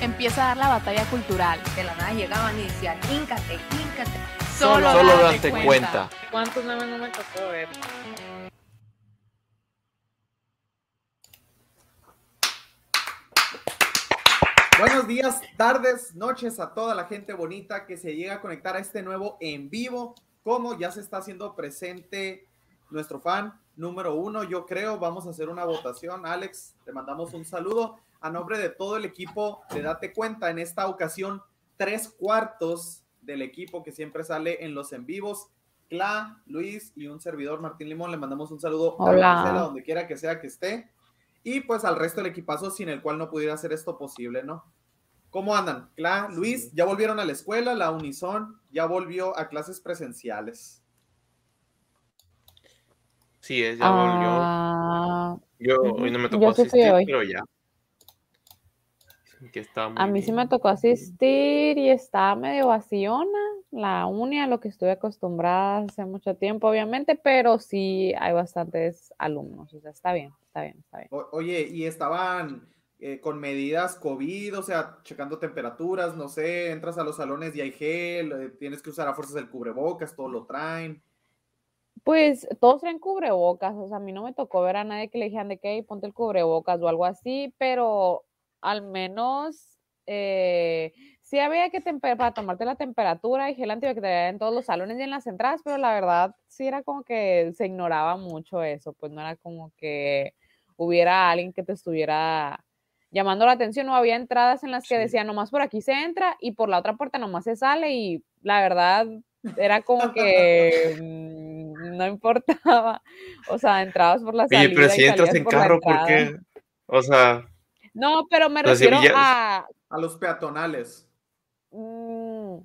Empieza a dar la batalla cultural. De la nada llegaban y decían, híncate, híncate. Solo, Solo date date cuenta. ¿Cuántos memes no me tocó ver? Buenos días, tardes, noches a toda la gente bonita que se llega a conectar a este nuevo en vivo. Como ya se está haciendo presente nuestro fan número uno, yo creo, vamos a hacer una votación. Alex, te mandamos un saludo a nombre de todo el equipo de Date Cuenta. En esta ocasión, tres cuartos del equipo que siempre sale en los en vivos. Cla, Luis y un servidor, Martín Limón, le mandamos un saludo Hola. a Marcela, donde quiera que sea que esté. Y pues al resto del equipazo sin el cual no pudiera hacer esto posible, ¿no? ¿Cómo andan? Cla, Luis, ya volvieron a la escuela, la Unison ya volvió a clases presenciales. Sí, es, ya volvió. Ah, Yo hoy no me Yo tocó sí fui asistir, hoy. pero ya. Que muy a mí sí me tocó asistir y estaba medio vacíona la uni a lo que estuve acostumbrada hace mucho tiempo, obviamente, pero sí hay bastantes alumnos, o sea, está bien, está bien, está bien. O- oye, y estaban eh, con medidas COVID, o sea, checando temperaturas, no sé, entras a los salones y hay gel, eh, tienes que usar a fuerzas el cubrebocas, todo lo traen. Pues todos traen cubrebocas, o sea, a mí no me tocó ver a nadie que le dijeran de que "Ey, ponte el cubrebocas o algo así, pero al menos eh, sí había que para tomarte la temperatura y gel antibacterial en todos los salones y en las entradas, pero la verdad sí era como que se ignoraba mucho eso, pues no era como que hubiera alguien que te estuviera llamando la atención, no había entradas en las que Sí. decían nomás por aquí se entra y por la otra puerta nomás se sale y la verdad era como que mm, no importaba, o sea, entrabas por la Oye, salida pero y si entras en por carro, ¿por qué? O sea, No, pero me Las refiero a A los peatonales. mm,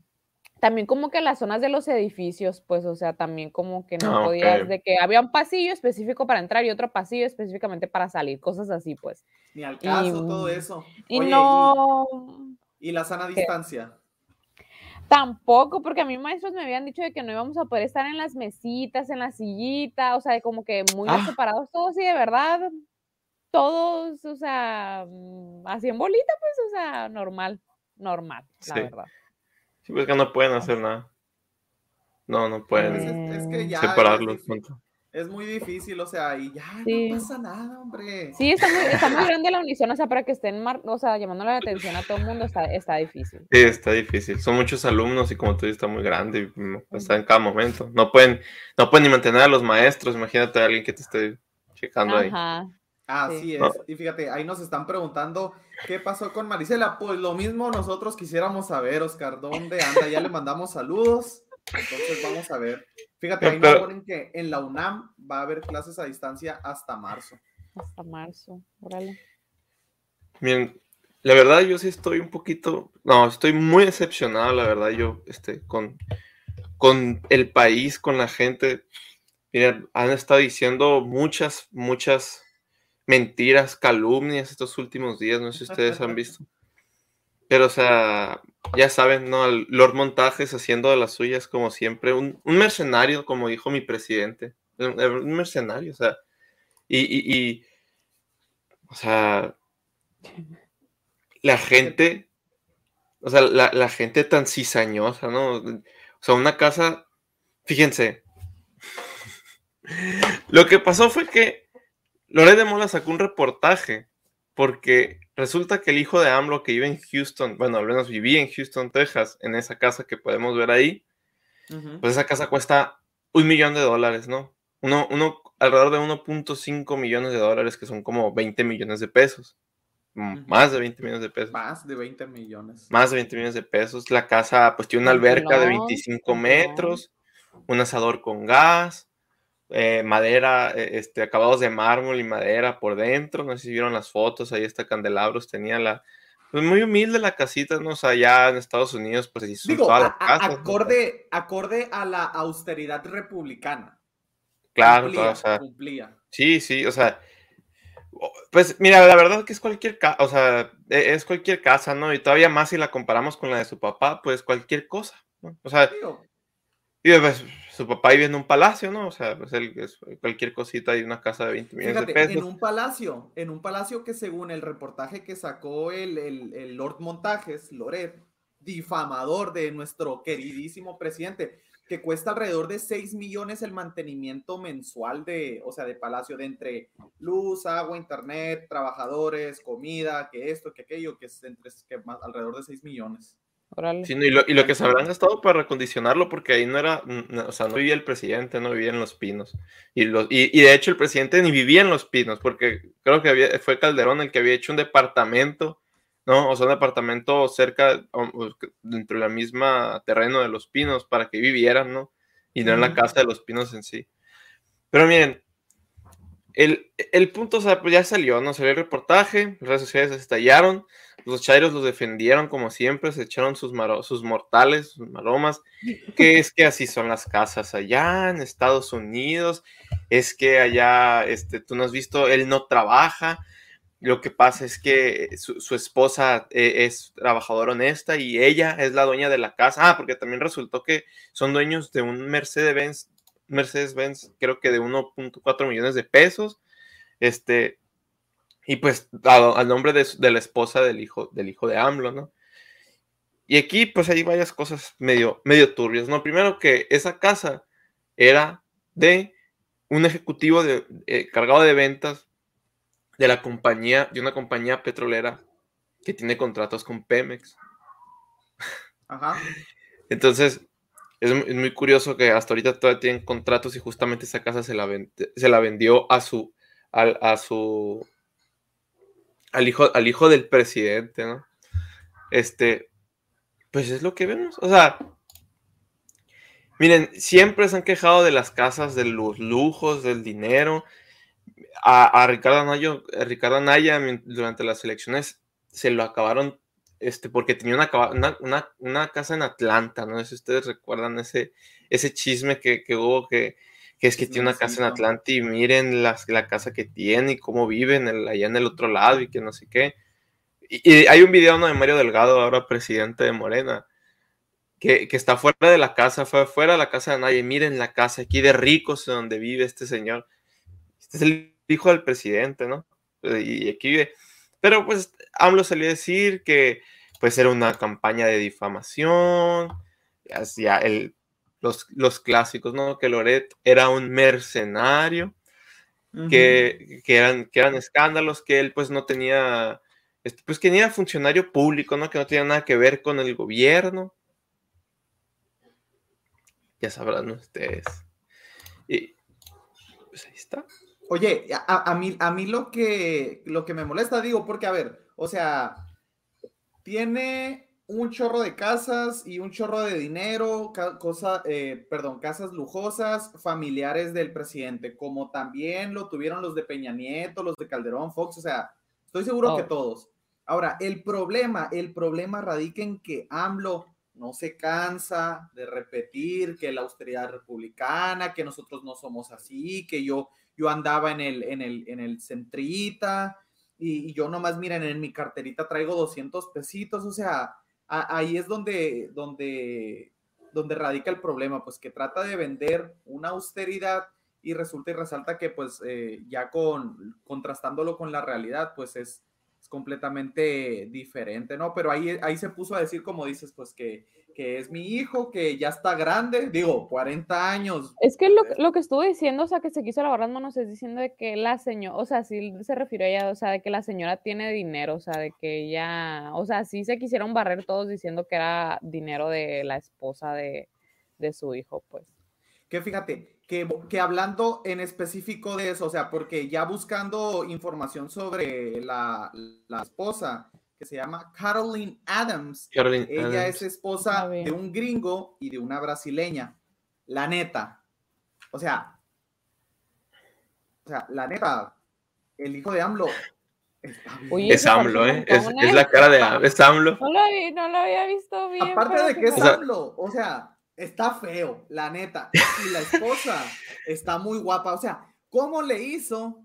también como que las zonas de los edificios, pues, o sea, también como que no Ah, podías, de que había un pasillo específico para entrar y otro pasillo específicamente para salir, cosas así, pues. Ni al caso, Y, todo eso. Y Oye, no, y, y la sana ¿Qué? distancia. Tampoco, porque a mí maestros me habían dicho de que no íbamos a poder estar en las mesitas, en la sillita, o sea, como que muy Ah. separados todos y de verdad, todos, o sea, mm, así en bolita, pues, o sea, normal, normal, la Sí. verdad. sí, pues que no pueden hacer nada. No, no pueden es, es que ya separarlos. es, muy difícil, o sea, y ya Sí. no pasa nada, hombre. Sí, está muy, está muy grande la unición, o sea, para que estén, mar- o sea, llamándole la atención a todo el mundo está, está difícil. Sí, está difícil. Son muchos alumnos y como tú dices, está muy grande y mm, está en cada momento. No pueden, no pueden ni mantener a los maestros. Imagínate a alguien que te esté checando ahí. Así Sí. es. Y fíjate, ahí nos están preguntando qué pasó con Marisela. Pues lo mismo nosotros quisiéramos saber, Oscar, ¿dónde anda? Ya le mandamos saludos. Entonces vamos a ver. Fíjate, ahí nos ponen que en la UNAM va a haber clases a distancia hasta marzo. Hasta marzo, órale. Miren, la verdad yo sí estoy un poquito, no, estoy muy decepcionado, la verdad, yo, este, con, con el país, con la gente. Miren, han estado diciendo muchas, muchas mentiras, calumnias estos últimos días, no sé si ustedes han visto. Pero, o sea, ya saben, ¿no? Lord Montajes haciendo de las suyas como siempre, un, mercenario, como dijo mi presidente, un, mercenario, o sea, y, o sea, la gente, o sea, la, la gente tan cizañosa, ¿no? O sea, una casa, fíjense, lo que pasó fue que Loret de Mola sacó un reportaje porque resulta que el hijo de AMLO que vive en Houston, bueno, al menos vivía en Houston, Texas, en esa casa que podemos ver ahí, Ujú. pues esa casa cuesta un millón de dólares, ¿no? Uno, uno alrededor de 1.5 millones de dólares, que son como 20 millones de pesos. Mm, Ujú. Más de 20 millones de pesos. Más de 20 millones. Más de 20 millones de pesos. La casa, pues tiene una alberca de Tranquilón, 25 tranquilón. metros, un asador con gas, eh, madera, eh, este, acabados de mármol y madera por dentro. No sé si vieron las fotos, ahí está Candelabros, tenía la, pues muy humilde la casita, ¿no? O sea, allá en Estados Unidos, pues hizo Digo, todas a- las a- casas. ¿no? acorde, acorde a la austeridad republicana. Claro, cumplía, todo, o sea, cumplía. Sí, sí, o sea, pues mira, la verdad que es cualquier casa, o sea, e- es cualquier casa, ¿no? Y todavía más si la comparamos con la de su papá, pues cualquier cosa, ¿no? O sea, Digo, y, pues, su papá vive en un palacio, ¿no? O sea, pues es cualquier cosita y una casa de 20 millones Fíjate, de pesos. en un palacio, en un palacio que según el reportaje que sacó el, el- el Lord Montajes, Loret, difamador de nuestro queridísimo presidente, que cuesta alrededor de 6 millones el mantenimiento mensual de, o sea, de palacio, de entre luz, agua, internet, trabajadores, comida, que esto, que aquello, que es entre que más, alrededor de 6 millones. Órale. Sí, no, y, lo, y lo que se habrán gastado para recondicionarlo, porque ahí no era, no, o sea, no vivía el presidente, no vivía en Los Pinos. Y, los, y, y de hecho el presidente ni vivía en Los Pinos, porque creo que había, fue Calderón el que había hecho un departamento, ¿no? O sea, un departamento cerca, dentro de la misma terreno de Los Pinos, para que vivieran, ¿no? Y no en la casa de Los Pinos en sí. Pero miren, el, el punto, o sea, pues ya salió, ¿no? Salió el reportaje, las redes sociales estallaron, los chairos los defendieron como siempre, se echaron sus, maro- sus mortales, sus maromas, que es que así son las casas allá en Estados Unidos, es que allá, este, tú no has visto, él no trabaja, lo que pasa es que su, su esposa eh, es trabajadora honesta y ella es la dueña de la casa, ah, porque también resultó que son dueños de un Mercedes-Benz, Mercedes-Benz, creo que de 1.4 millones de pesos, este, y pues al nombre de, de la esposa del hijo, del hijo de AMLO, ¿no? Y aquí pues hay varias cosas medio, medio turbias, ¿no? Primero que esa casa era de un ejecutivo de, eh, cargado de ventas de la compañía, de una compañía petrolera que tiene contratos con Pemex. Ajá. Entonces, es, mu- es muy curioso que hasta ahorita todavía tienen contratos y justamente esa casa se la, se la vendió a su, al, a su, al hijo, al hijo del presidente, ¿no? Este, pues es lo que vemos. O sea, miren, siempre se han quejado de las casas, de los lujos, del dinero. A, Ricardo Anaya, a Ricardo Anaya durante las elecciones se lo acabaron este, porque tenía una, una, una- una casa en Atlanta, no sé si ustedes recuerdan ese, ese chisme que, que hubo, que, que es que tiene una casa en. Atlanta y miren las, la casa que tiene y cómo vive en el- allá en el otro lado y que no sé qué. Y, y hay un video ¿no? de Mario Delgado, ahora presidente de Morena, que, que está fuera de la casa, fue fuera de la casa de nadie. Miren la casa aquí de ricos donde vive este señor. Este es el hijo del presidente, ¿no? Y aquí vive. Pero pues AMLO salió a decir que pues era una campaña de difamación, hacia el, los, los clásicos, ¿no? Que Loret era un mercenario, que, que eran, que eran escándalos, que él pues no tenía, este, pues que ni era funcionario público, ¿no? Que no tenía nada que ver con el gobierno. Ya sabrán ustedes. Y pues ahí está. Oye, a, a mí, a mí lo que, lo que me molesta, digo, porque a ver, o sea, tiene un chorro de casas y un chorro de dinero, cosa, eh, perdón, casas lujosas, familiares del presidente, como también lo tuvieron los de Peña Nieto, los de Calderón, Fox, o sea, estoy seguro que Oh. todos. Ahora, el problema, el problema radica en que AMLO no se cansa de repetir que la austeridad republicana, que nosotros no somos así, que yo, yo andaba en el, en el, en el y, yo nomás, miren, en mi carterita traigo 200 pesitos, o sea, ahí es donde, donde, donde radica el problema, pues que trata de vender una austeridad y resulta y resalta que pues eh, ya con contrastándolo con la realidad, pues es, es completamente diferente, ¿no? Pero ahí, ahí se puso a decir, como dices, pues que, que es mi hijo, que ya está grande, digo, 40 años. Es que lo, lo que estuvo diciendo, o sea, que se quiso lavar las manos, es diciendo de que la señora, o sea, sí se refirió a ella, o sea, de que la señora tiene dinero, o sea, de que ella, o sea, sí se quisieron barrer todos diciendo que era dinero de la esposa de, de su hijo, pues. Que fíjate, que, que hablando en específico de eso, o sea, porque ya buscando información sobre la, la esposa, que se llama Caroline Adams, Caroline ella Adams. es esposa de un gringo y de una brasileña. La neta. O sea, o sea, la neta, el hijo de AMLO. Oye, Es AMLO, ¿eh? Es, la cara de AMLO. No lo, vi- no lo había visto bien. Aparte de que es me- O sea- AMLO, o sea, está feo, la neta. Y la esposa está muy guapa. O sea, ¿cómo le hizo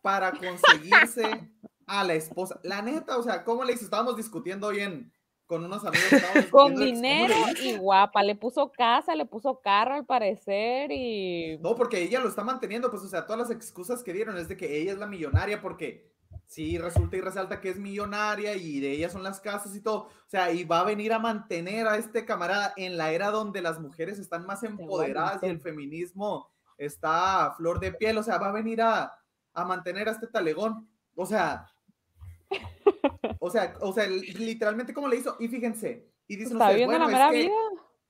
para conseguirse a la esposa? La neta, o sea, ¿cómo le hizo? Estábamos discutiendo hoy en, con unos amigos. Con dinero y guapa. Le puso casa, le puso carro al parecer y. No, porque ella lo está manteniendo, pues, o sea, todas las excusas que dieron es de que ella es la millonaria, porque sí resulta y resalta que es millonaria y de ella son las casas y todo. O sea, y va a venir a mantener a este camarada en la era donde las mujeres están más empoderadas y el feminismo está a flor de piel. O sea, va a venir a, a mantener a este talegón. O sea, o sea, o sea, literalmente como le hizo. Y fíjense, y dicen Está ustedes, bueno, la es que- vida.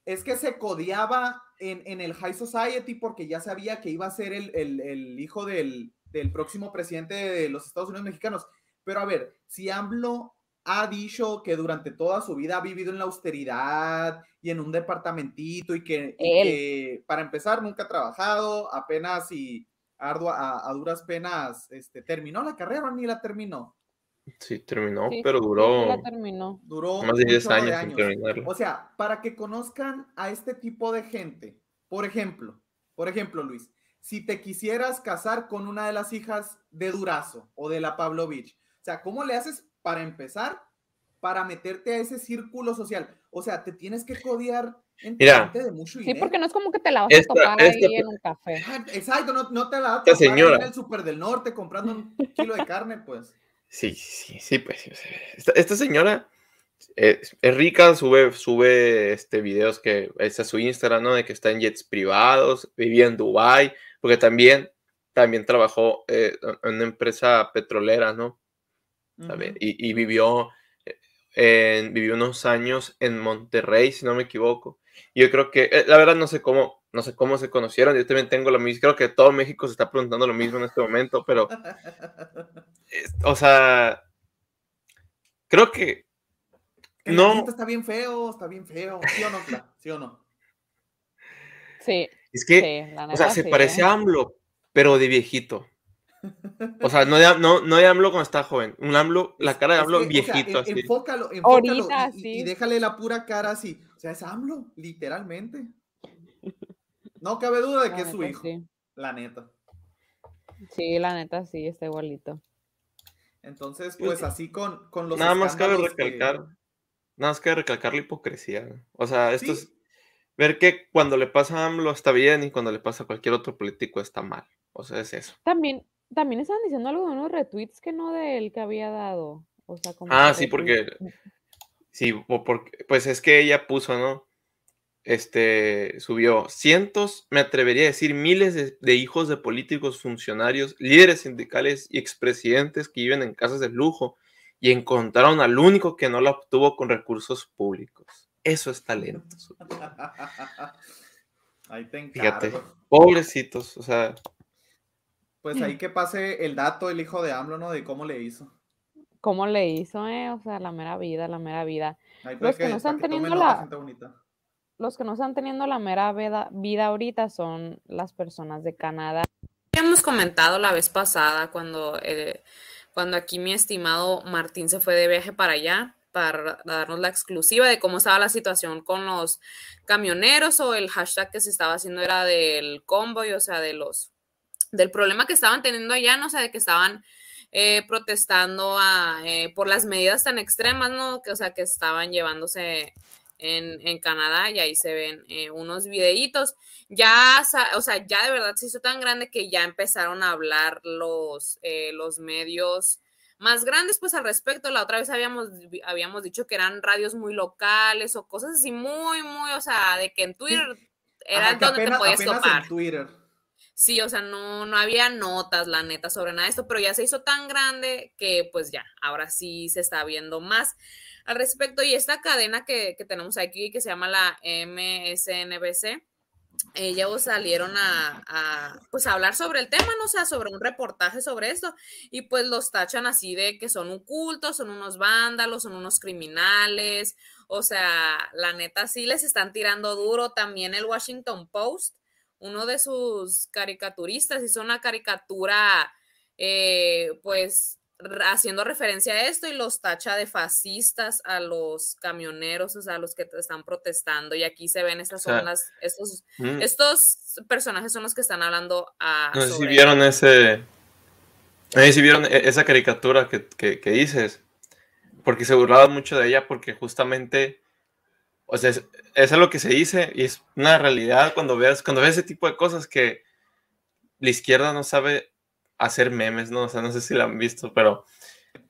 es que se codiaba en, en el High Society porque ya sabía que iba a ser el, el- el hijo del, del próximo presidente de los Estados Unidos mexicanos. Pero a ver, si AMLO ha dicho que durante toda su vida ha vivido en la austeridad y en un departamentito y que, y Él. que, para empezar nunca ha trabajado, apenas y ardua, a, a duras penas este, terminó la carrera ni la terminó. Sí, terminó, Sí, pero duró la terminó. Duró más de un 10 chorro de años o sea, para que conozcan a este tipo de gente, por ejemplo, por ejemplo, Luis, si te quisieras casar con una de las hijas de Durazo o de la Pavlovich, o sea, ¿cómo le haces para empezar para meterte a ese círculo social? O sea, te tienes que codiar entre Mira. de mucho Sí, dinero. porque no es como que te la vas Esta- a topar esta- ahí en un café. Ah, Exacto, no, no te la vas a Esta topar señora. en el Super del Norte comprando un kilo de carne, pues. Sí, sí, sí, pues. sí, Esta, esta señora es, es rica, sube, sube este, videos que es a su Instagram, ¿no? De que está en jets privados, vivía en Dubai, porque también, también trabajó eh, en una empresa petrolera, ¿no? También, Ujú. y, y vivió, eh, en- vivió unos años en Monterrey, si no me equivoco. Y yo creo que, eh, la verdad, no sé cómo, no sé cómo se conocieron. Yo también tengo lo mismo. Creo que todo México se está preguntando lo mismo en este momento, pero, o sea, creo que no, está bien feo, está bien feo. ¿Sí o no? ¿Sí o no? Sí, es que, sí, o sea, se sí, parece ¿eh? a AMLO, pero de viejito. O sea, no de, no, no de AMLO cuando está joven. Un AMLO, la cara de es AMLO que, o sea, viejito, así. Enfócalo, enfócalo Ahorita, y, y- sí. y déjale la pura cara así. O sea, es AMLO, literalmente. No cabe duda de La que es su neta hijo, sí. la neta. Sí, la neta sí, está igualito. Entonces, Pues, pues así con, con los Nada más cabe que- recalcar, nada más cabe recalcar la hipocresía. O sea, esto Sí. es ver que cuando le pasa a AMLO está bien y cuando le pasa a cualquier otro político está mal. O sea, es eso. También, también estaban diciendo algo de unos retweets que no de él que había dado. O sea, como Ah, sí, porque sí, porque, pues es que ella puso, ¿no? Este subió cientos, me atrevería a decir miles de, de hijos de políticos, funcionarios, líderes sindicales y expresidentes que viven en casas de lujo y encontraron al único que no la obtuvo con recursos públicos. Eso es talento. Ahí te Fíjate. encargo. Pobrecitos, o sea, Pues ahí que pase el dato, el hijo de AMLO, ¿no? De cómo le hizo. ¿Cómo le hizo, eh? O sea, la mera vida, la mera vida. Ahí Los para que no están teniendo la-. Los que no están teniendo la mera vida, vida ahorita son las personas de Canadá. Habíamos comentado la vez pasada cuando, eh, cuando aquí mi estimado Martín se fue de viaje para allá para darnos la exclusiva de cómo estaba la situación con los camioneros o el hashtag que se estaba haciendo era del convoy, o sea, de los del problema que estaban teniendo allá, no o sea, de que estaban eh, protestando a, eh, por las medidas tan extremas, ¿no? Que, o sea, que estaban llevándose en, en Canadá y ahí se ven eh, unos videitos. Ya, o sea, ya de verdad se hizo tan grande que ya empezaron a hablar los, eh, los medios más grandes, pues al respecto. La otra vez habíamos, habíamos dicho que eran radios muy locales o cosas así muy, muy, o sea, de que en Twitter era Ajá, que donde apenas- te podías topar. en Twitter. Sí, o sea, no, no había notas, la neta, sobre nada de esto, pero ya se hizo tan grande que pues ya, ahora sí se está viendo más al respecto. Y esta cadena que, que tenemos aquí, que se llama la MSNBC, ellos salieron a, pues a hablar sobre el tema, ¿no? O sea, sobre un reportaje sobre esto, y pues los tachan así de que son un culto, son unos vándalos, son unos criminales, o sea, la neta sí les están tirando duro. También el Washington Post, uno de sus caricaturistas hizo una caricatura, eh, pues haciendo referencia a esto y los tacha de fascistas a los camioneros, o sea, a los que están protestando. Y aquí se ven estas O sea, son las, estos, Mm. estos personajes son los que están hablando a No sé si vieron ese. No sé si vieron e- esa caricatura que, que- que dices. Porque se burlaban mucho de ella, porque justamente. O sea, es, es lo que se dice y es una realidad cuando veas, cuando ves ese tipo de cosas que la izquierda no sabe hacer memes, ¿no? O sea, no sé si la han visto, pero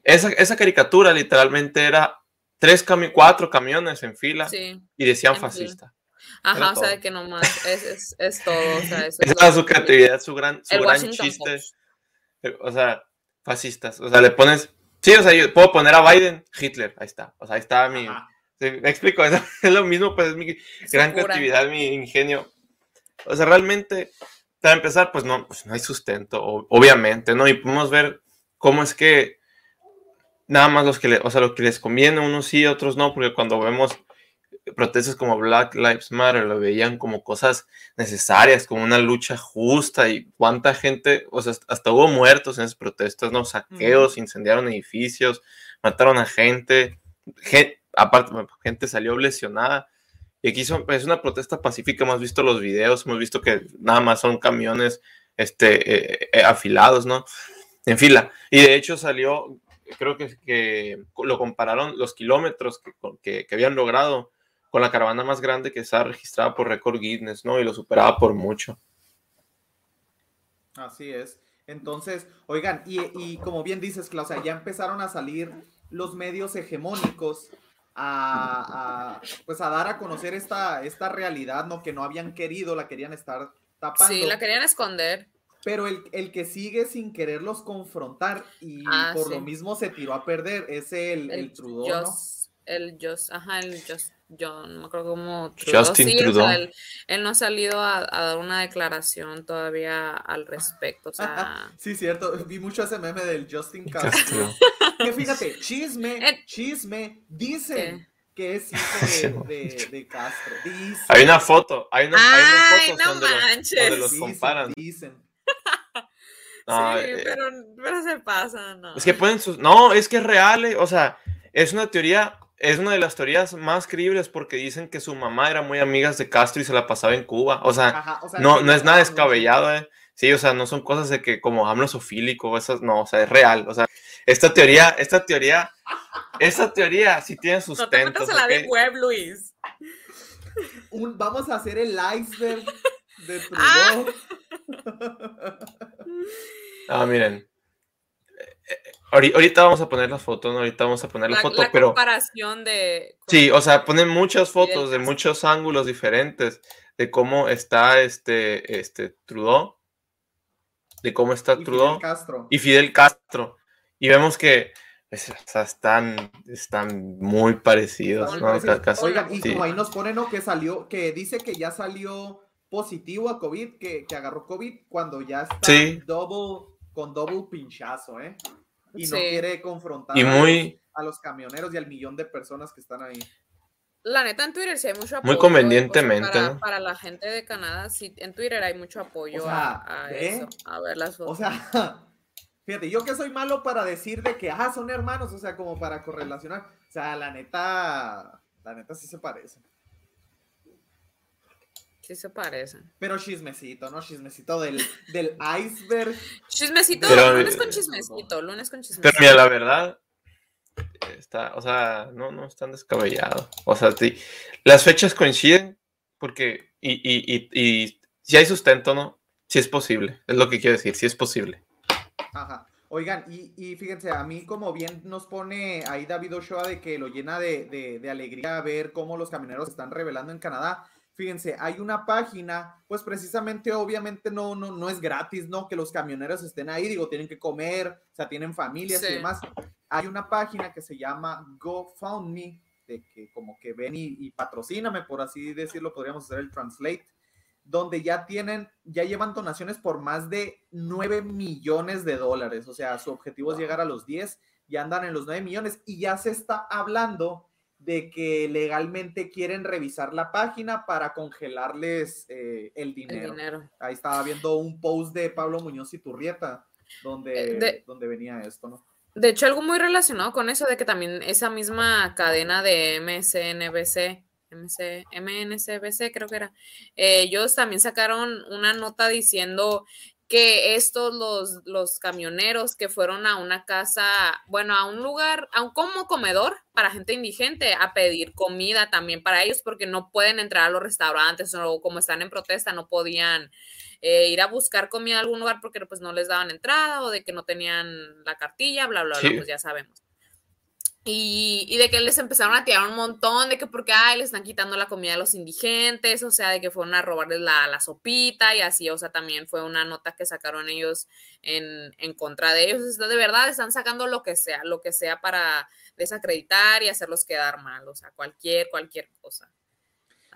esa, esa caricatura literalmente era tres cami cuatro camiones en fila Sí. y decían en fila. fascista. Ajá, o sea, de que nomás es, es, es todo. O sea, eso es Esa era su creatividad, su gran, su gran chiste. Post. Eh, O sea, fascistas. O sea, le pones. Sí, o sea, yo puedo poner a Biden, Hitler. Ahí está. O sea, ahí está mi. Sí, me explico. Es, es lo mismo, pues es mi gran creatividad, mi ingenio. O sea, realmente, para empezar, pues no, pues no hay sustento, obviamente, ¿no? Y podemos ver cómo es que nada más los que, le, o sea, lo que les conviene, unos sí, otros no, porque cuando vemos protestas como Black Lives Matter, lo veían como cosas necesarias, como una lucha justa y cuánta gente, o sea, hasta hubo muertos en esas protestas, ¿no? Saqueos, incendiaron edificios, mataron a gente, gen- aparte, gente salió lesionada. Y aquí es una protesta pacífica, hemos visto los videos, hemos visto que nada más son camiones este, eh, eh, afilados, ¿no? En fila. Y de hecho salió, creo que, lo compararon los kilómetros que, que, habían logrado con la caravana más grande que estaba registrada por récord Guinness, ¿no? Y lo superaba por mucho. Así es. Entonces, oigan, y, y como bien dices, Claudia, ya empezaron a salir los medios hegemónicos a, a, pues a dar a conocer esta, esta realidad, ¿no? Que no habían querido, la querían estar tapando. Sí, la querían esconder. Pero el, el que sigue sin quererlos confrontar y Ah, por sí. lo mismo se tiró a perder es el, el, Trudeau, ¿no? El Joss, ajá, el Joss, yo no me acuerdo cómo Justin sí, o sea, Trudeau. él, él no ha salido a, a dar una declaración todavía al respecto, o sea, Sí, cierto. Vi mucho ese meme del Justin Castro. que fíjate, chisme, Eh, chisme, dicen ¿qué? que es hijo de, de- de Castro. Dicen, Hay una foto, hay, una, hay unas Ay, fotos no donde, los, manches. donde los dicen, comparan. dicen. No, sí, eh, pero, pero se pasa, ¿no? Es que pueden sus... No, es que es real, eh, o sea, es una teoría, es una de las teorías más creíbles porque dicen que su mamá era muy amiga de Castro y se la pasaba en Cuba. O sea, Ajá, o sea, no, no es nada descabellado, eh. Sí, o sea, no son cosas de que como hablo sofílico, esas, no, o sea, es real. O sea, esta teoría, esta teoría, esta teoría sí tiene no te sustento. metas a la de web, Luis. Un- vamos a hacer el iceberg de Ah. Trudeau. Ah, miren. Ahori- Ahorita vamos a poner la foto, ¿no? Ahorita vamos a poner la, La, foto, la pero... comparación de... Sí, o sea, ponen muchas fotos de muchos ángulos diferentes de cómo está este, este Trudeau, de cómo está Y Fidel Trudeau Castro. y Fidel Castro. Y vemos que pues, o sea, están, están muy parecidos, Muy ¿no? parecidos. Ca- casi- Oigan, y sí. como ahí nos pone, ¿no? Que salió, que dice que ya salió positivo a COVID, que, que agarró COVID cuando ya está Sí. double, con doble pinchazo, ¿eh? Y no quiere confrontar Y a, muy, los, a los camioneros y al millón de personas que están ahí. La neta, en Twitter sí hay mucho apoyo. Muy o sea, convenientemente, para, ¿no? para la gente de Canadá, sí, en Twitter hay mucho apoyo O sea, a, eso, a ver las fotos. O sea, fíjate, yo que soy malo para decir de que, ah, son hermanos, o sea, como para correlacionar. O sea, la neta, la neta sí se parecen. Sí se parecen. Pero chismecito, ¿no? Chismecito del, del iceberg. Chismecito, Pero, lunes con chismecito, lunes con chismecito. pero mira, la verdad, está, o sea, no, no están descabellados. O sea, sí, las fechas coinciden porque, y, y, y, y si hay sustento, ¿no? Sí es posible, es lo que quiero decir, sí es posible. Ajá. Oigan, y, y fíjense, a mí como bien nos pone ahí David Ochoa de que lo llena de, de- de alegría ver cómo los camioneros están revelando en Canadá. Fíjense, hay una página, pues precisamente obviamente no, no, no es gratis, ¿no? Que los camioneros estén ahí, digo, tienen que comer, o sea, tienen familias y Sí. demás. Hay una página que se llama GoFundMe, de que como que ven y, y patrocíname, por así decirlo, podríamos hacer el translate donde ya tienen, ya llevan donaciones por más de 9 millones de dólares. O sea, su objetivo es llegar a los 10, ya andan en los 9 millones y ya se está hablando de que legalmente quieren revisar la página para congelarles eh, el el dinero. Ahí estaba viendo un post de Pablo Muñoz y Turrieta donde, Eh, de- donde venía esto, ¿no? De hecho, algo muy relacionado con eso, de que también esa misma cadena de MSNBC, MC, MNCBC creo que era, eh, ellos también sacaron una nota diciendo que estos, los, los camioneros que fueron a una casa, bueno, a un lugar, a un como comedor para gente indigente, a pedir comida también para ellos, porque no pueden entrar a los restaurantes o como están en protesta, no podían eh, ir a buscar comida a algún lugar porque pues no les daban entrada o de que no tenían la cartilla, bla, bla, bla, pues ya sabemos. Y, y de que les empezaron a tirar un montón, de que porque ay, le están quitando la comida a los indigentes, o sea, de que fueron a robarles la, la sopita y así, o sea, también fue una nota que sacaron ellos en, en contra de ellos. De verdad están sacando lo que sea, lo que sea para desacreditar y hacerlos quedar mal, o sea, cualquier, cualquier cosa.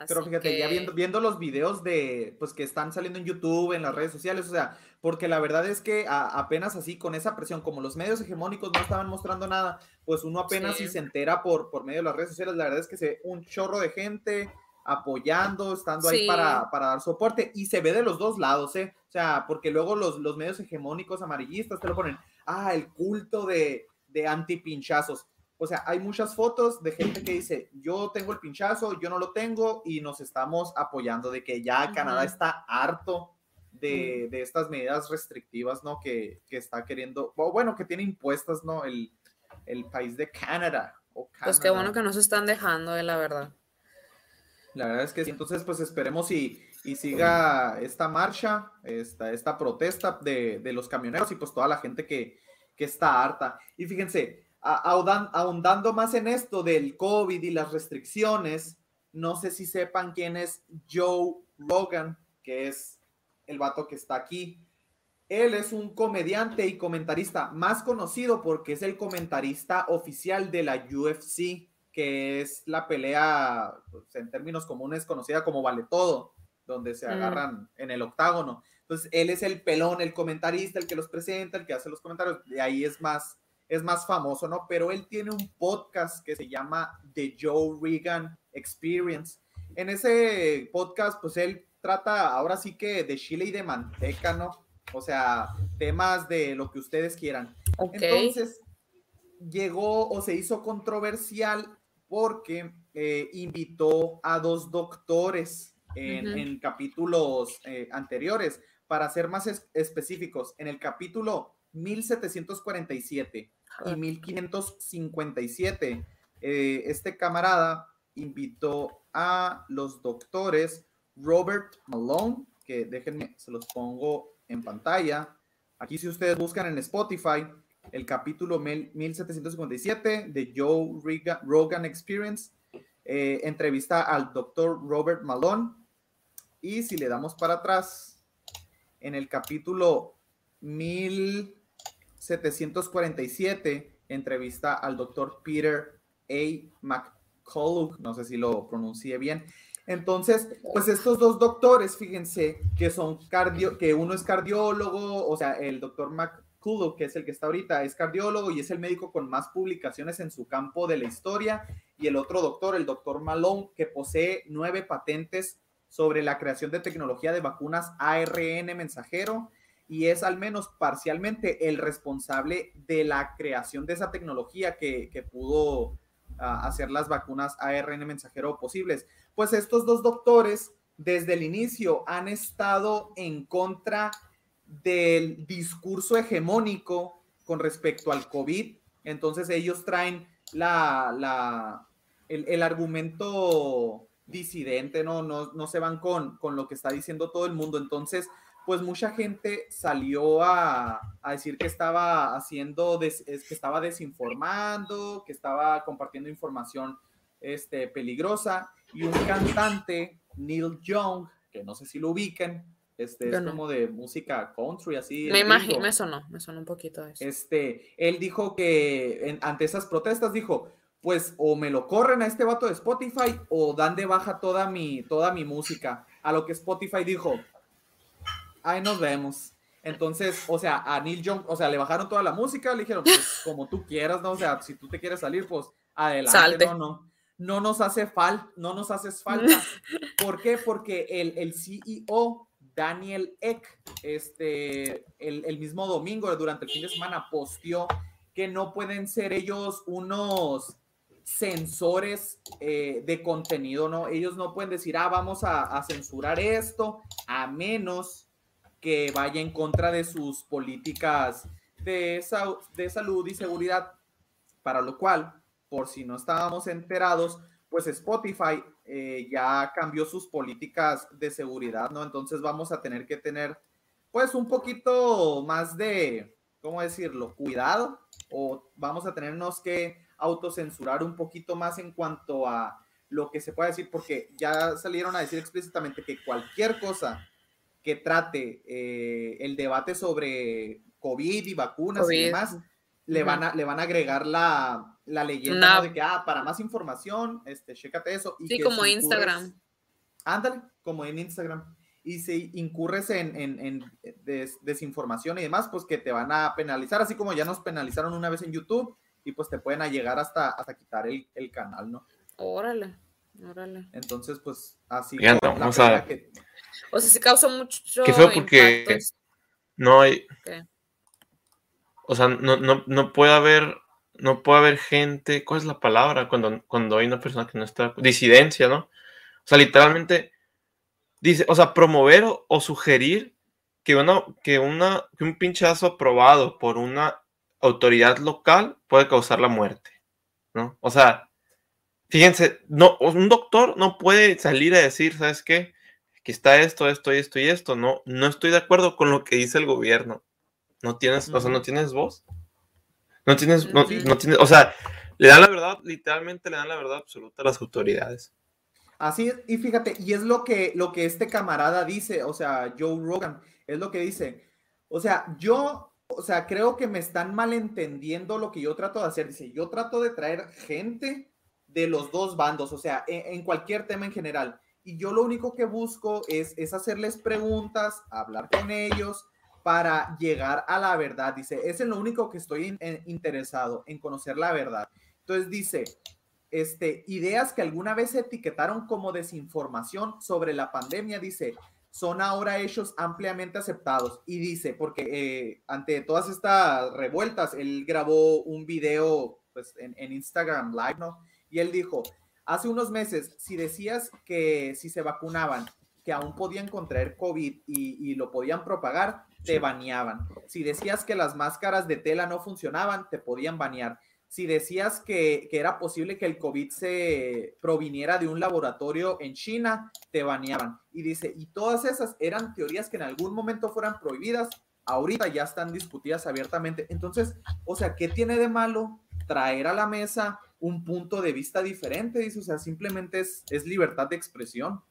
Pero fíjate, ya viendo, viendo los videos de, pues que están saliendo en YouTube, en las redes sociales, o sea, porque la verdad es que a- apenas así, con esa presión, como los medios hegemónicos no estaban mostrando nada, pues uno apenas Sí. si se entera por, por medio de las redes sociales, la verdad es que se ve un chorro de gente apoyando, estando ahí para, para dar soporte, y se ve de los dos lados, ¿eh? O sea, porque luego los, los medios hegemónicos amarillistas te lo ponen, ah, el culto de, de antipinchazos. O sea, hay muchas fotos de gente que dice, yo tengo el pinchazo, yo no lo tengo, y nos estamos apoyando de que ya Canadá está harto de, de estas medidas restrictivas, ¿no? Que, que está queriendo, o bueno, que tiene impuestas, ¿no? El, el país de Canadá. Pues qué bueno que no se están dejando, eh, la verdad. La verdad es que sí. Entonces, pues esperemos y, y siga esta marcha, esta, esta protesta de, de los camioneros y pues toda la gente que, que está harta. Y fíjense, ahondando más en esto del COVID y las restricciones, no sé si sepan quién es Joe Rogan, que es el vato que está aquí. Él es un comediante y comentarista más conocido porque es el comentarista oficial de la UFC, que es la pelea, pues, en términos comunes, conocida como Vale Todo, donde se Mm. agarran en el octágono. Entonces, él es el pelón, el comentarista, el que los presenta, el que hace los comentarios, de ahí es más, es más famoso, ¿no? Pero él tiene un podcast que se llama The Joe Regan Experience. En ese podcast, pues él trata ahora sí que de chile y de manteca, ¿no? O sea, temas de lo que ustedes quieran. Ok. Entonces, llegó o se hizo controversial porque eh, invitó a dos doctores en, capítulos eh, anteriores. Para ser más es- específicos, en el capítulo 1747 y 1557, eh, este camarada invitó a los doctores Robert Malone, que déjenme, se los pongo en pantalla. Aquí si ustedes buscan en Spotify, el capítulo mil- 1757 de Joe Rogan Experience, eh, entrevista al doctor Robert Malone. Y si le damos para atrás, en el capítulo 1747, entrevista al doctor Peter A. McCullough, no sé si lo pronuncié bien. Entonces, pues estos dos doctores, fíjense, que son cardio, que uno es cardiólogo, o sea, el doctor McCullough, que es el que está ahorita, es cardiólogo y es el médico con más publicaciones en su campo de la historia, y el otro doctor, el doctor Malone, que posee nueve patentes sobre la creación de tecnología de vacunas ARN mensajero y es al menos parcialmente el responsable de la creación de esa tecnología que, pudo ah, hacer las vacunas ARN mensajero posibles. Pues estos dos doctores desde el inicio han estado en contra del discurso hegemónico con respecto al COVID. Entonces ellos traen la, el, argumento disidente, ¿no? No, no se van con, con lo que está diciendo todo el mundo. Entonces, pues mucha gente salió a, decir que estaba haciendo, que estaba desinformando, que estaba compartiendo información este, peligrosa. Y un cantante, Neil Young, que no sé si lo ubiquen, este, Yo es no. como de música country, así. Me imagino, me sonó, me sonó un poquito eso. Este, él dijo que en- ante esas protestas dijo, pues o me lo corren a este vato de Spotify o dan de baja toda mi, toda mi música. A lo que Spotify dijo, ahí nos vemos. Entonces, o sea, a Neil Young, o sea, le bajaron toda la música, le dijeron, pues como tú quieras, ¿no? O sea, si tú te quieres salir, pues adelante, Salte. no, no. No nos hace falta, no nos haces falta. ¿Por qué? Porque el, el CEO, Daniel Eck, este, el, el mismo domingo, durante el fin de semana, posteó que no pueden ser ellos unos censores eh, de contenido, ¿no? Ellos no pueden decir, ah, vamos a, a censurar esto, a menos que vaya en contra de sus políticas de, sa- de salud y seguridad, para lo cual, por si no estábamos enterados, pues Spotify eh, ya cambió sus políticas de seguridad, ¿no? Entonces vamos a tener que tener, pues, un poquito más de, ¿cómo decirlo? Cuidado, o vamos a tenernos que autocensurar un poquito más en cuanto a lo que se puede decir, porque ya salieron a decir explícitamente que cualquier cosa que trate eh, el debate sobre COVID y vacunas y COVID. demás, le, van a, le van a agregar la, la leyenda ¿no? de que, ah, para más información, este, chécate eso. y Sí, que como Instagram. incurres- ándale, como en Instagram. Y si incurres en, en- en des- desinformación y demás, pues que te van a penalizar, así como ya nos penalizaron una vez en YouTube y pues te pueden llegar hasta, hasta quitar el, el canal, ¿no? Órale, órale. Entonces, pues así. Vamos a- que- O sea, sí causó mucho Qué feo porque-. No hay. O sea, no, no, no puede haber. No puede haber gente. ¿Cuál es la palabra? Cuando, cuando hay una persona que no está. Disidencia, ¿no? O sea, literalmente. Dice, o sea, promover o, o sugerir que una, que una, que un pinchazo aprobado por una autoridad local puede causar la muerte, ¿no? O sea, fíjense, no, un doctor no puede salir a decir, ¿sabes qué? Que está esto, esto, esto y esto. No, no estoy de acuerdo con lo que dice el gobierno. No tienes, o sea, no tienes voz. No tienes, no, no tienes, o sea, le dan la verdad, literalmente le dan la verdad absoluta a las autoridades. Así es, y fíjate, y es lo que, lo que este camarada dice, o sea, Joe Rogan, es lo que dice. O sea, yo, o sea, creo que me están malentendiendo lo que yo trato de hacer. Dice, yo trato de traer gente de los dos bandos, o sea, en, en cualquier tema en general. Y yo lo único que busco es, es hacerles preguntas, hablar con ellos para llegar a la verdad. Dice, es en lo único que estoy en- interesado, en conocer la verdad. Entonces dice, este, ideas que alguna vez se etiquetaron como desinformación sobre la pandemia, dice, son ahora hechos ampliamente aceptados. Y dice, porque eh, ante todas estas revueltas, él grabó un video pues, en, Instagram Live, ¿no? Y él dijo, hace unos meses, si decías que si se vacunaban, que aún podían contraer COVID y lo podían propagar, te baneaban. Si decías que las máscaras de tela no funcionaban, te podían banear si decías que, que, era posible que el COVID se proviniera de un laboratorio en China, te baneaban. Y dice, y todas esas eran teorías que en algún momento fueran prohibidas, ahorita ya están discutidas abiertamente. Entonces, o sea, ¿qué tiene de malo traer a la mesa un punto de vista diferente? Dice, o sea, simplemente es, es libertad de expresión.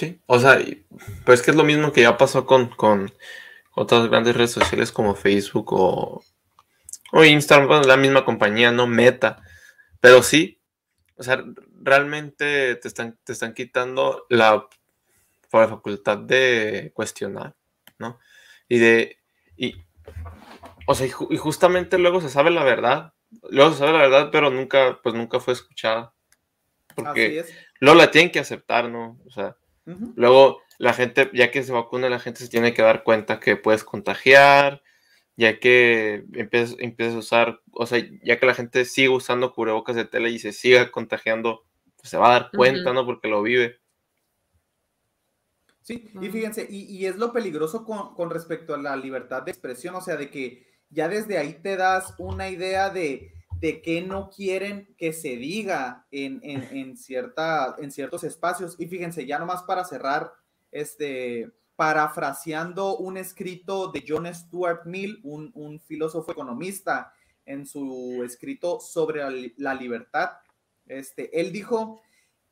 Sí, o sea, pues que es lo mismo que ya pasó con, con otras grandes redes sociales como Facebook o, o Instagram, bueno, la misma compañía, no Meta, pero sí, o sea, realmente te están, te están quitando la, la facultad de cuestionar, ¿no? Y de, y, o sea, y, ju- y justamente luego se sabe la verdad, luego se sabe la verdad, pero nunca, pues nunca fue escuchada, Así porque es. luego la tienen que aceptar, ¿no? O sea, Luego, la gente, ya que se vacuna, la gente se tiene que dar cuenta que puedes contagiar, ya que empiezas, empiezas a usar, o sea, ya que la gente sigue usando cubrebocas de tela y se siga contagiando, pues se va a dar cuenta. ¿no? Porque lo vive. Sí, y fíjense, y, y es lo peligroso con, con respecto a la libertad de expresión, o sea, de que ya desde ahí te das una idea de, de qué no quieren que se diga en, en, cierta, en ciertos espacios. Y fíjense, ya nomás para cerrar, este, parafraseando un escrito de John Stuart Mill, un, un filósofo economista, en su escrito sobre la, la libertad, este, él dijo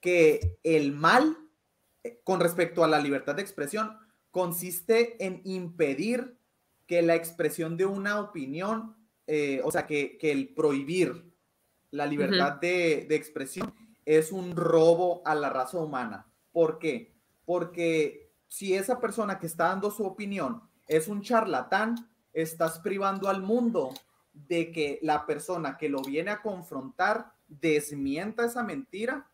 que el mal eh, con respecto a la libertad de expresión consiste en impedir que la expresión de una opinión, eh, o sea, que, que el prohibir la libertad de, de expresión es un robo a la raza humana. ¿Por qué? Porque si esa persona que está dando su opinión es un charlatán, estás privando al mundo de que la persona que lo viene a confrontar desmienta esa mentira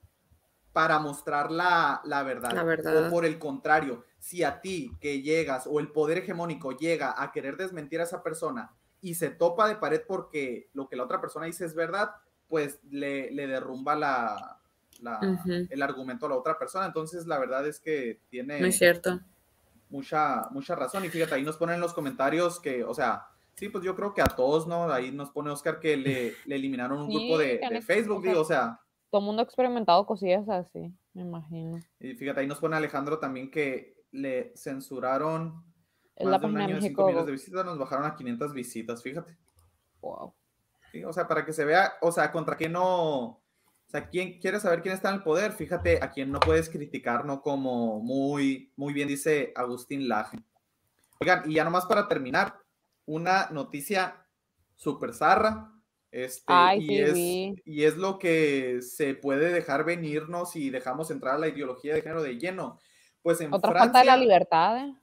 para mostrar la, la verdad. La verdad. O por el contrario, si a ti que llegas o el poder hegemónico llega a querer desmentir a esa persona y se topa de pared porque lo que la otra persona dice es verdad, pues le, le derrumba la, la- Ujú. el argumento a la otra persona. Entonces, la verdad es que tiene Muy cierto. mucha, mucha razón. Y fíjate, ahí nos ponen en los comentarios que, o sea, sí, pues yo creo que a todos, ¿no? Ahí nos pone Oscar que le, le eliminaron un Sí, grupo de, de Facebook, digo, o sea, Todo el mundo ha experimentado cosillas así, me imagino. y fíjate, ahí nos pone Alejandro también que le censuraron Más la página de año, 5 México. millones de visitas, nos bajaron a 500 visitas, fíjate. Wow. Sí, o sea, para que se vea, o sea, contra quién no, o sea, quién quiere saber quién está en el poder, fíjate a quién no puedes criticar, ¿no? Como muy, muy bien dice Agustín Laje. Oigan, y ya nomás para terminar, una noticia súper zarra, este, Ay, y, es, y es lo que se puede dejar venirnos si dejamos entrar a la ideología de género de lleno. Pues en Otra Francia, falta de la libertad, ¿eh?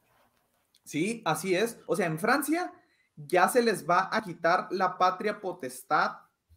Sí, así es. O sea, en Francia ya se les va a quitar la patria potestad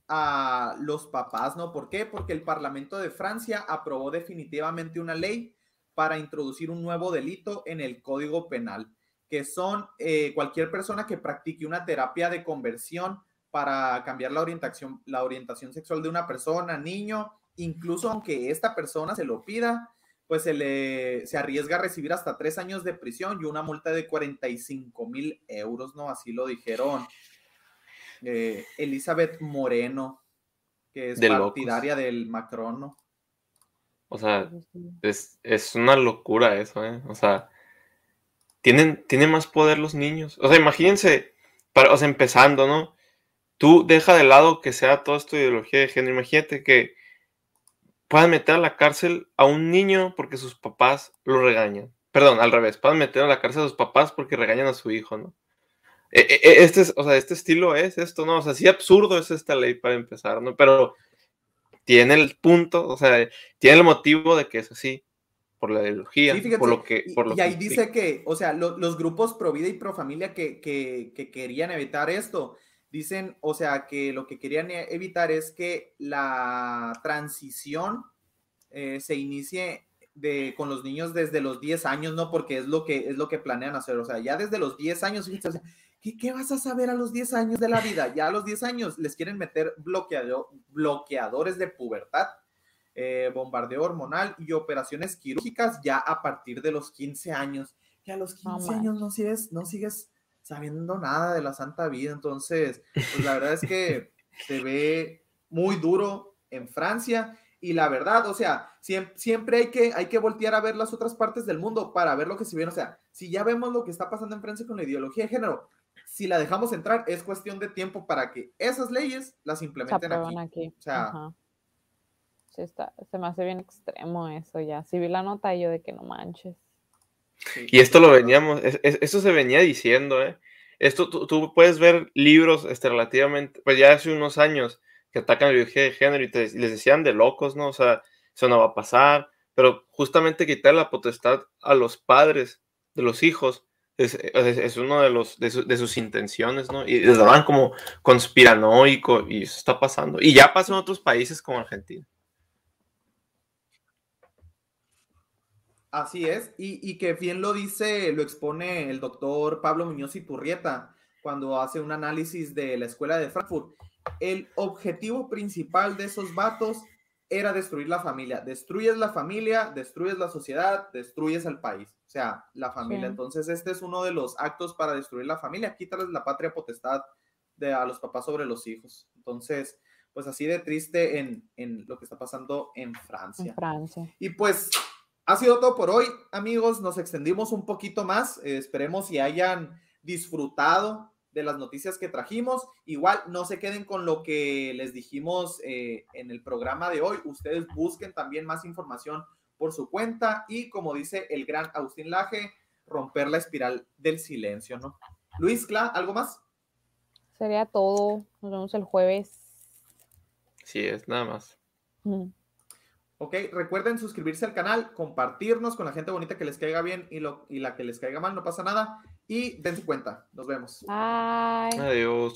a los papás, ¿no? ¿Por qué? Porque el Parlamento de Francia aprobó definitivamente una ley para introducir un nuevo delito en el Código Penal, que son eh, cualquier persona que practique una terapia de conversión para cambiar la orientación, la orientación sexual de una persona, niño, incluso aunque esta persona se lo pida, pues se le se arriesga a recibir hasta tres años de prisión y una multa de 45 mil euros, ¿no? Así lo dijeron eh, Elizabeth Moreno, que es De locos. partidaria del Macron, ¿no? O sea, sí. es, es una locura eso, ¿eh? O sea, tienen, tienen más poder los niños. O sea, imagínense, para, o sea, empezando, ¿no? Tú deja de lado que sea toda esta ideología de género. Imagínate que puedan meter a la cárcel a un niño porque sus papás lo regañan. Perdón, al revés, puedan meter a la cárcel a sus papás porque regañan a su hijo, ¿no? E- e- e- Este, es- o sea, este estilo es esto, ¿no? O sea, sí absurdo es esta ley para empezar, ¿no? Pero tiene el punto, o sea, tiene el motivo de que es así, por la ideología, Sí, fíjate, por lo que... y, Por lo y ahí que dice que, o sea, lo- los grupos pro vida y pro familia que, que, que querían evitar esto, dicen, o sea, que lo que querían e- evitar es que la transición eh, se inicie de, con los niños desde los 10 años, ¿no? Porque es lo que, es lo que planean hacer, o sea, ya desde los 10 años, o sea, ¿qué, qué vas a saber a los 10 años de la vida? Ya a los 10 años les quieren meter bloqueado- bloqueadores de pubertad eh, bombardeo hormonal y operaciones quirúrgicas ya a partir de los 15 años. Que a los 15 No años no sigues, no sigues sabiendo nada de la santa vida. Entonces, pues la verdad es que se ve muy duro en Francia. Y la verdad, o sea, siempre, siempre hay, que, hay que voltear a ver las otras partes del mundo para ver lo que se viene. O sea, si ya vemos lo que está pasando en Francia con la ideología de género, si la dejamos entrar, es cuestión de tiempo para que esas leyes las implementen aquí. aquí. O sea, Ajá. Sí, está, se me hace bien extremo eso ya. Si vi la nota yo de que no manches. Y esto lo veníamos, es- es- esto se venía diciendo, ¿eh? Esto tú, tú puedes ver libros este, relativamente, pues ya hace unos años que atacan la ideología de género y, te- y les decían de locos, ¿no? O sea, eso no va a pasar, pero justamente quitar la potestad a los padres de los hijos es, es, uno de, los, de, de sus intenciones, ¿no? Y les daban como conspiranoico y eso está pasando. Y ya pasó en otros países como Argentina. Así es, y, y que bien lo dice, lo expone el doctor Pablo Muñoz Iturrieta cuando hace un análisis de la escuela de Frankfurt. El objetivo principal de esos vatos era destruir la familia. Destruyes la familia, destruyes la sociedad, destruyes al país. O sea, la familia. Sí. Entonces, este es uno de los actos para destruir la familia. Quítales la patria potestad de, a los papás sobre los hijos. Entonces, pues así de triste en, en lo que está pasando en Francia. En Francia. Y pues ha sido todo por hoy, amigos. Nos extendimos un poquito más. Eh, esperemos si hayan disfrutado de las noticias que trajimos. Igual no se queden con lo que les dijimos eh, en el programa de hoy. Ustedes busquen también más información por su cuenta y como dice el gran Agustín Laje, romper la espiral del silencio, ¿no? Luis, Cla, ¿algo más? Sería todo. Nos vemos el jueves. Sí, es nada más. Mm. Ok, recuerden suscribirse al canal, compartirnos con la gente bonita que les caiga bien y, lo, y la que les caiga mal, no pasa nada. Y dense cuenta. Nos vemos. Bye. Adiós.